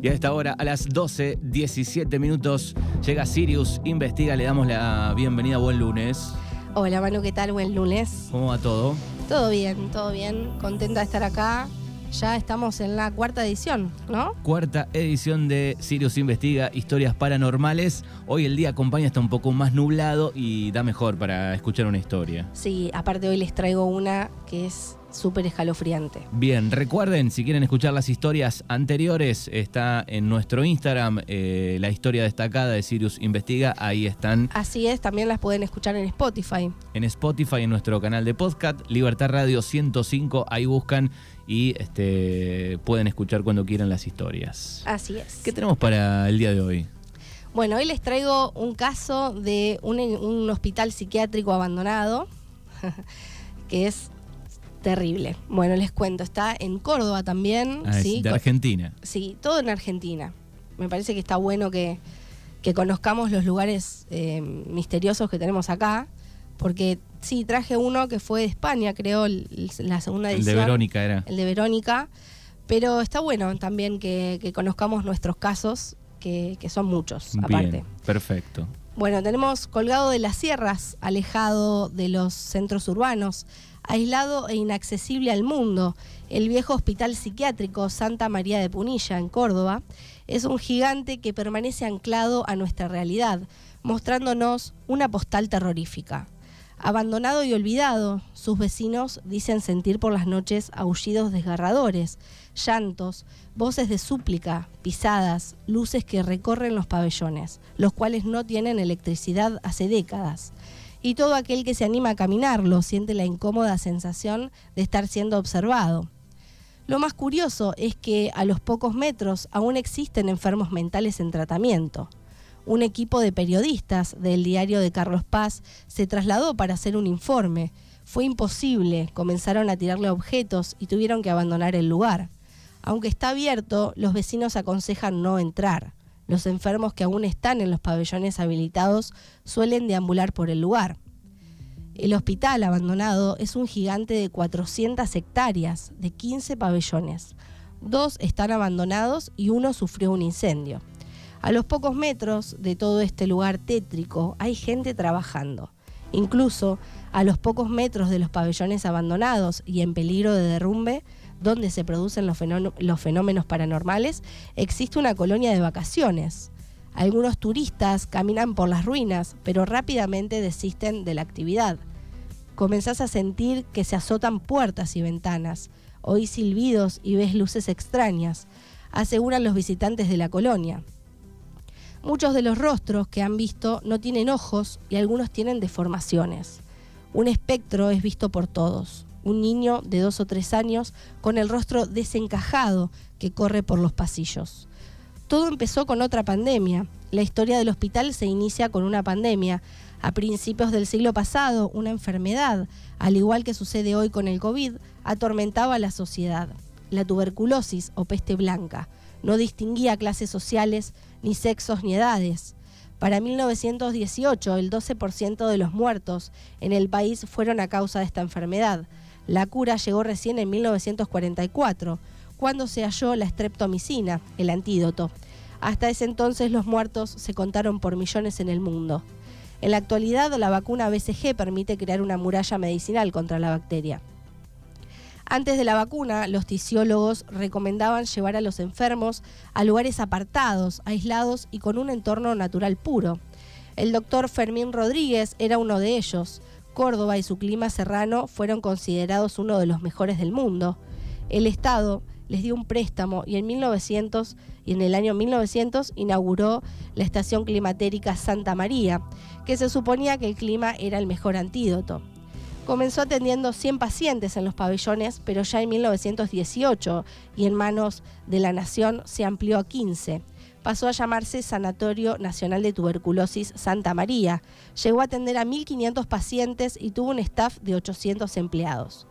Y a esta hora, a las 12, 17 minutos, llega Sirius Investiga. Le damos la bienvenida. Buen lunes. Hola Manu, ¿qué tal? Buen lunes. ¿Cómo va todo? Todo bien, todo bien. Contenta de estar acá. Ya estamos en la cuarta edición, ¿no? Cuarta edición de Sirius Investiga, historias paranormales. Hoy el día acompaña está un poco más nublado y da mejor para escuchar una historia. Sí, aparte hoy les traigo una que es súper escalofriante. Bien, recuerden, si quieren escuchar las historias anteriores, está en nuestro Instagram eh, la historia destacada de Sirius Investiga. Ahí están. Así es, también las pueden escuchar en Spotify. En Spotify, en nuestro canal de podcast, Libertad Radio 105, ahí buscan y este, pueden escuchar cuando quieran las historias. Así es. ¿Qué tenemos para el día de hoy? Bueno, hoy les traigo un caso de un, un hospital psiquiátrico abandonado, que es terrible. Bueno, les cuento, está en Córdoba también. Ah, ¿sí? de Argentina. Sí, todo en Argentina. Me parece que está bueno que, que conozcamos los lugares eh, misteriosos que tenemos acá, porque sí, traje uno que fue de España, creo, el- la segunda El edición. de Verónica era. El de Verónica. Pero está bueno también que, que conozcamos nuestros casos, que, que son muchos, aparte. Bien, perfecto. Bueno, tenemos colgado de las sierras, alejado de los centros urbanos, aislado e inaccesible al mundo, el viejo hospital psiquiátrico Santa María de Punilla, en Córdoba, es un gigante que permanece anclado a nuestra realidad, mostrándonos una postal terrorífica. Abandonado y olvidado, sus vecinos dicen sentir por las noches aullidos desgarradores, llantos, voces de súplica, pisadas, luces que recorren los pabellones, los cuales no tienen electricidad hace décadas. Y todo aquel que se anima a caminarlo siente la incómoda sensación de estar siendo observado. Lo más curioso es que a los pocos metros aún existen enfermos mentales en tratamiento. Un equipo de periodistas del diario de Carlos Paz se trasladó para hacer un informe. Fue imposible, comenzaron a tirarle objetos y tuvieron que abandonar el lugar. Aunque está abierto, los vecinos aconsejan no entrar. Los enfermos que aún están en los pabellones habilitados suelen deambular por el lugar. El hospital abandonado es un gigante de 400 hectáreas, de 15 pabellones. Dos están abandonados y uno sufrió un incendio. A los pocos metros de todo este lugar tétrico hay gente trabajando. Incluso a los pocos metros de los pabellones abandonados y en peligro de derrumbe, donde se producen los, los fenómenos paranormales, existe una colonia de vacaciones. Algunos turistas caminan por las ruinas, pero rápidamente desisten de la actividad. Comenzás a sentir que se azotan puertas y ventanas, oís silbidos y ves luces extrañas, aseguran los visitantes de la colonia. Muchos de los rostros que han visto no tienen ojos y algunos tienen deformaciones. Un espectro es visto por todos. Un niño de dos o tres años con el rostro desencajado que corre por los pasillos. Todo empezó con otra pandemia. La historia del hospital se inicia con una pandemia. A principios del siglo pasado, una enfermedad, al igual que sucede hoy con el COVID, atormentaba a la sociedad. La tuberculosis o peste blanca no distinguía clases sociales, ni sexos, ni edades. Para 1918, el 12% de los muertos en el país fueron a causa de esta enfermedad. La cura llegó recién en 1944, cuando se halló la streptomicina, el antídoto. Hasta ese entonces los muertos se contaron por millones en el mundo. En la actualidad, la vacuna BCG permite crear una muralla medicinal contra la bacteria. Antes de la vacuna, los tisiólogos recomendaban llevar a los enfermos a lugares apartados, aislados y con un entorno natural puro. El doctor Fermín Rodríguez era uno de ellos. Córdoba y su clima serrano fueron considerados uno de los mejores del mundo. El Estado les dio un préstamo y en 1900 y en el año 1900 inauguró la estación climatérica Santa María, que se suponía que el clima era el mejor antídoto. Comenzó atendiendo 100 pacientes en los pabellones, pero ya en 1918 y en manos de la Nación se amplió a 15. Pasó a llamarse Sanatorio Nacional de Tuberculosis Santa María. Llegó a atender a 1.500 pacientes y tuvo un staff de 800 empleados.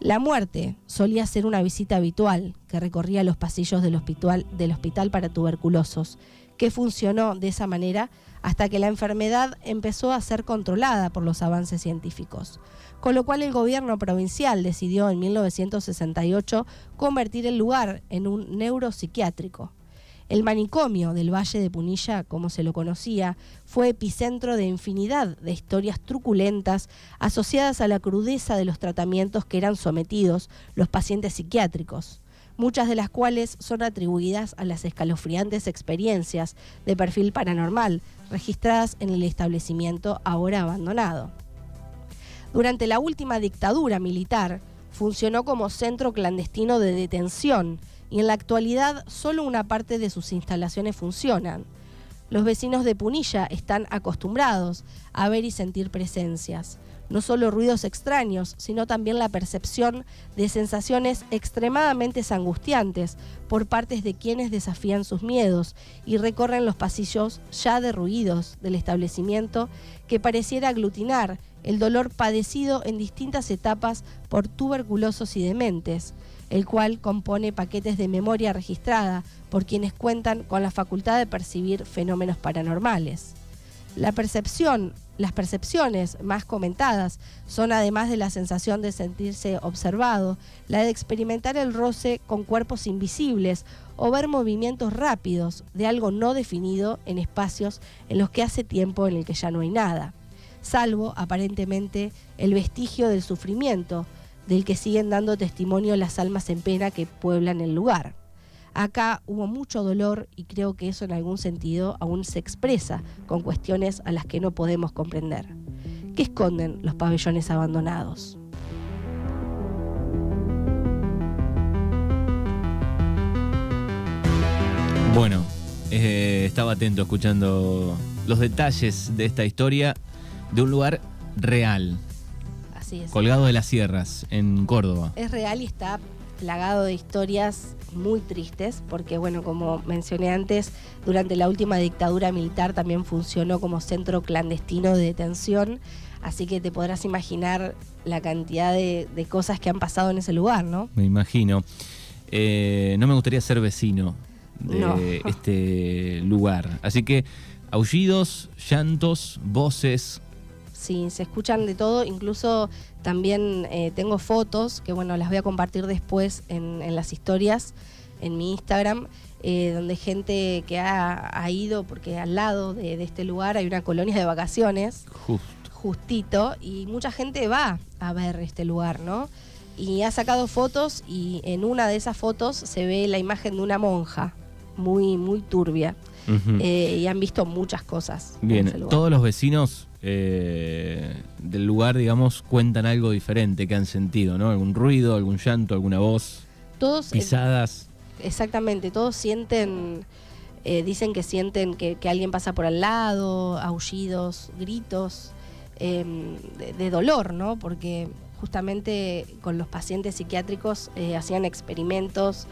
La muerte solía ser una visita habitual que recorría los pasillos del hospital, para tuberculosos, que funcionó de esa manera hasta que la enfermedad empezó a ser controlada por los avances científicos, con lo cual el gobierno provincial decidió en 1968 convertir el lugar en un neuropsiquiátrico. El manicomio del Valle de Punilla, como se lo conocía, fue epicentro de infinidad de historias truculentas asociadas a la crudeza de los tratamientos que eran sometidos los pacientes psiquiátricos, muchas de las cuales son atribuidas a las escalofriantes experiencias de perfil paranormal registradas en el establecimiento ahora abandonado. Durante la última dictadura militar, funcionó como centro clandestino de detención y en la actualidad solo una parte de sus instalaciones funcionan. Los vecinos de Punilla están acostumbrados a ver y sentir presencias, no solo ruidos extraños, sino también la percepción de sensaciones extremadamente angustiantes por partes de quienes desafían sus miedos y recorren los pasillos ya derruidos del establecimiento que pareciera aglutinar el dolor padecido en distintas etapas por tuberculosos y dementes el cual compone paquetes de memoria registrada por quienes cuentan con la facultad de percibir fenómenos paranormales. La percepción, las percepciones más comentadas son además de la sensación de sentirse observado, la de experimentar el roce con cuerpos invisibles o ver movimientos rápidos de algo no definido en espacios en los que hace tiempo en el que ya no hay nada, salvo aparentemente el vestigio del sufrimiento, del que siguen dando testimonio las almas en pena que pueblan el lugar. Acá hubo mucho dolor y creo que eso en algún sentido aún se expresa con cuestiones a las que no podemos comprender. ¿Qué esconden los pabellones abandonados? Bueno, eh, estaba atento escuchando los detalles de esta historia de un lugar real, Colgado de las Sierras, en Córdoba. Es real y está plagado de historias muy tristes, porque bueno, como mencioné antes, durante la última dictadura militar también funcionó como centro clandestino de detención, así que te podrás imaginar la cantidad de, cosas que han pasado en ese lugar, ¿no? Me imagino. Eh, no me gustaría ser vecino de este lugar, así que aullidos, llantos, voces, Sí, se escuchan de todo, incluso también eh, tengo fotos que bueno, las voy a compartir después en, las historias en mi Instagram, eh, donde gente que ha, ido, porque al lado de, este lugar hay una colonia de vacaciones, justito, y mucha gente va a ver este lugar, ¿no? Y ha sacado fotos y en una de esas fotos se ve la imagen de una monja, muy, muy turbia. Eh, y han visto muchas cosas. Bien, todos los vecinos eh, del lugar, digamos, cuentan algo diferente que han sentido, ¿no? Algún ruido, algún llanto, alguna voz. Todos. Eh, pisadas. exactamente, todos sienten. dicen que sienten que, alguien pasa por al lado, aullidos, gritos em, de, dolor, ¿no? Porque justamente con los pacientes psiquiátricos hacían experimentos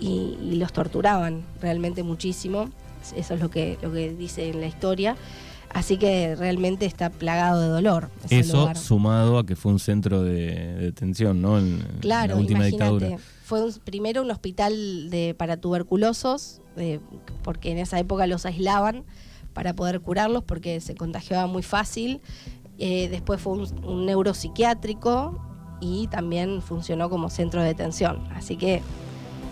y, los torturaban realmente muchísimo. Eso es lo que, lo que dice en la historia. Así que realmente está plagado de dolor. Eso sumado a que fue un centro de detención, ¿no? En, claro, la última dictadura. Fue primero un hospital de, para tuberculosos, porque en esa época los aislaban para poder curarlos porque se contagiaba muy fácil. Eh, después fue un, un neuropsiquiátrico y también funcionó como centro de detención. Así que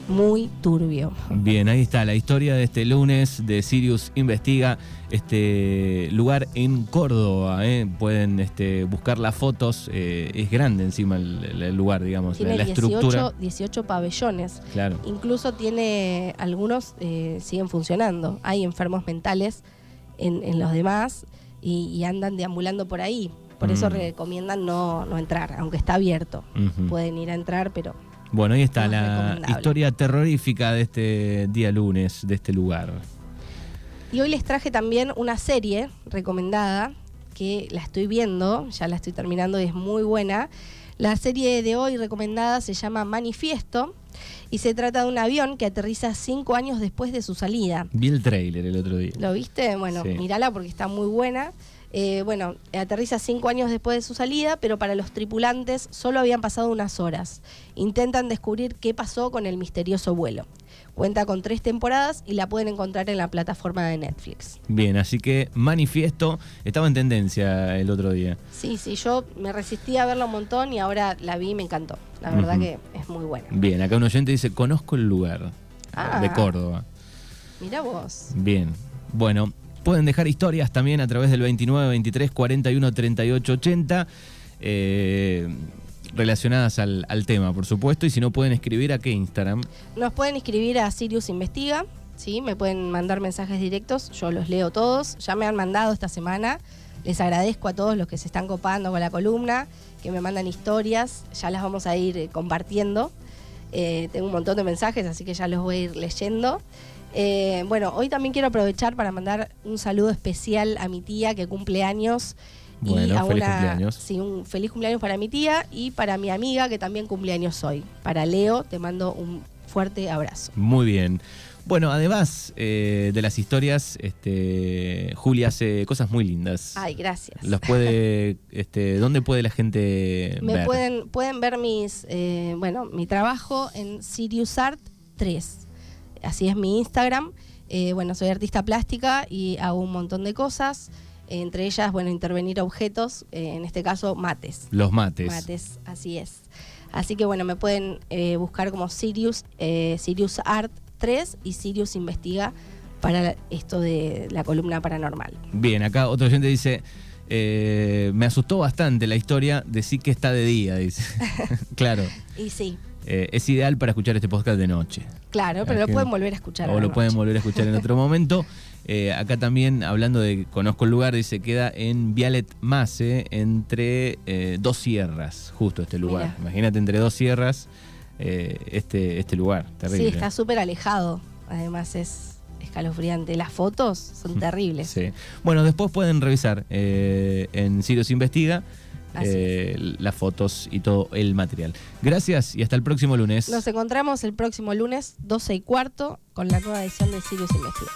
muy turbio. Bien, ahí está la historia de este lunes de Sirius Investiga, este lugar en Córdoba. ¿eh? Pueden este, buscar las fotos, eh, es grande encima el, lugar, digamos, tiene la, 18, estructura. 18 pabellones. Claro. Incluso tiene, algunos eh, siguen funcionando. Hay enfermos mentales en, los demás y, andan deambulando por ahí. Por eso mm. recomiendan no, no entrar, aunque está abierto. Pueden ir a entrar, pero bueno, ahí está la historia terrorífica de este día lunes, de este lugar. Y hoy les traje también una serie recomendada que la estoy viendo, ya la estoy terminando y es muy buena. La serie de hoy recomendada se llama Manifiesto y se trata de un avión que aterriza cinco años después de su salida. Vi el trailer el otro día. ¿Lo viste? Bueno, mírala porque está muy buena. Eh, bueno, aterriza cinco años después de su salida, pero para los tripulantes solo habían pasado unas horas. Intentan descubrir qué pasó con el misterioso vuelo. Cuenta con tres temporadas y la pueden encontrar en la plataforma de Netflix. Bien, así que Manifiesto estaba en tendencia el otro día. Sí, sí, yo me resistí a verla un montón y ahora la vi y me encantó. La verdad que es muy buena. Bien, acá un oyente dice, conozco el lugar de ah. Córdoba. Mira vos. Bien. Bueno, pueden dejar historias también a través del 29 23 41 38 80. relacionadas al, al, tema, por supuesto, y si no pueden escribir a qué Instagram. Nos pueden escribir a Sirius Investiga, ¿sí? Me pueden mandar mensajes directos, yo los leo todos, ya me han mandado esta semana, les agradezco a todos los que se están copando con la columna, que me mandan historias, ya las vamos a ir eh, compartiendo. Eh, tengo un montón de mensajes, así que ya los voy a ir leyendo. Eh, bueno, hoy también quiero aprovechar para mandar un saludo especial a mi tía que cumple años. Bueno, y a feliz una, cumpleaños. Sí, un feliz cumpleaños para mi tía y para mi amiga que también cumpleaños hoy. Para Leo, te mando un fuerte abrazo. Muy bien. Bueno, además eh, de las historias, este, Julia hace cosas muy lindas. Ay, gracias. Los puede, este, ¿Dónde puede la gente Me ver? pueden, pueden ver mis, eh, bueno, mi trabajo en Sirius Art 3. Así es mi Instagram. Eh, bueno, soy artista plástica y hago un montón de cosas. Entre ellas, bueno, intervenir objetos, eh, en este caso mates. Los mates. Mates, así es. Así que bueno, me pueden eh, buscar como Sirius, eh, Sirius Art 3 y Sirius Investiga para esto de la columna paranormal. Bien, acá otro oyente dice, eh, me asustó bastante la historia de sí que está de día, dice. claro, Y sí, eh, es ideal para escuchar este podcast de noche. Claro, pero lo pueden volver a escuchar. O lo pueden volver a escuchar en otro momento. Eh, acá también, hablando de conozco el lugar, dice queda en Vialet Mase, entre eh, dos sierras, justo este lugar. Mira. Imagínate entre dos sierras eh, este, este lugar. Terrible. Sí, está súper alejado. Además es escalofriante. Las fotos son terribles. Sí. Bueno, después pueden revisar en Sirius Investiga eh, las fotos y todo el material. Gracias y hasta el próximo lunes. Nos encontramos el próximo lunes, 12 y cuarto, con la nueva edición de Sirius Investiga.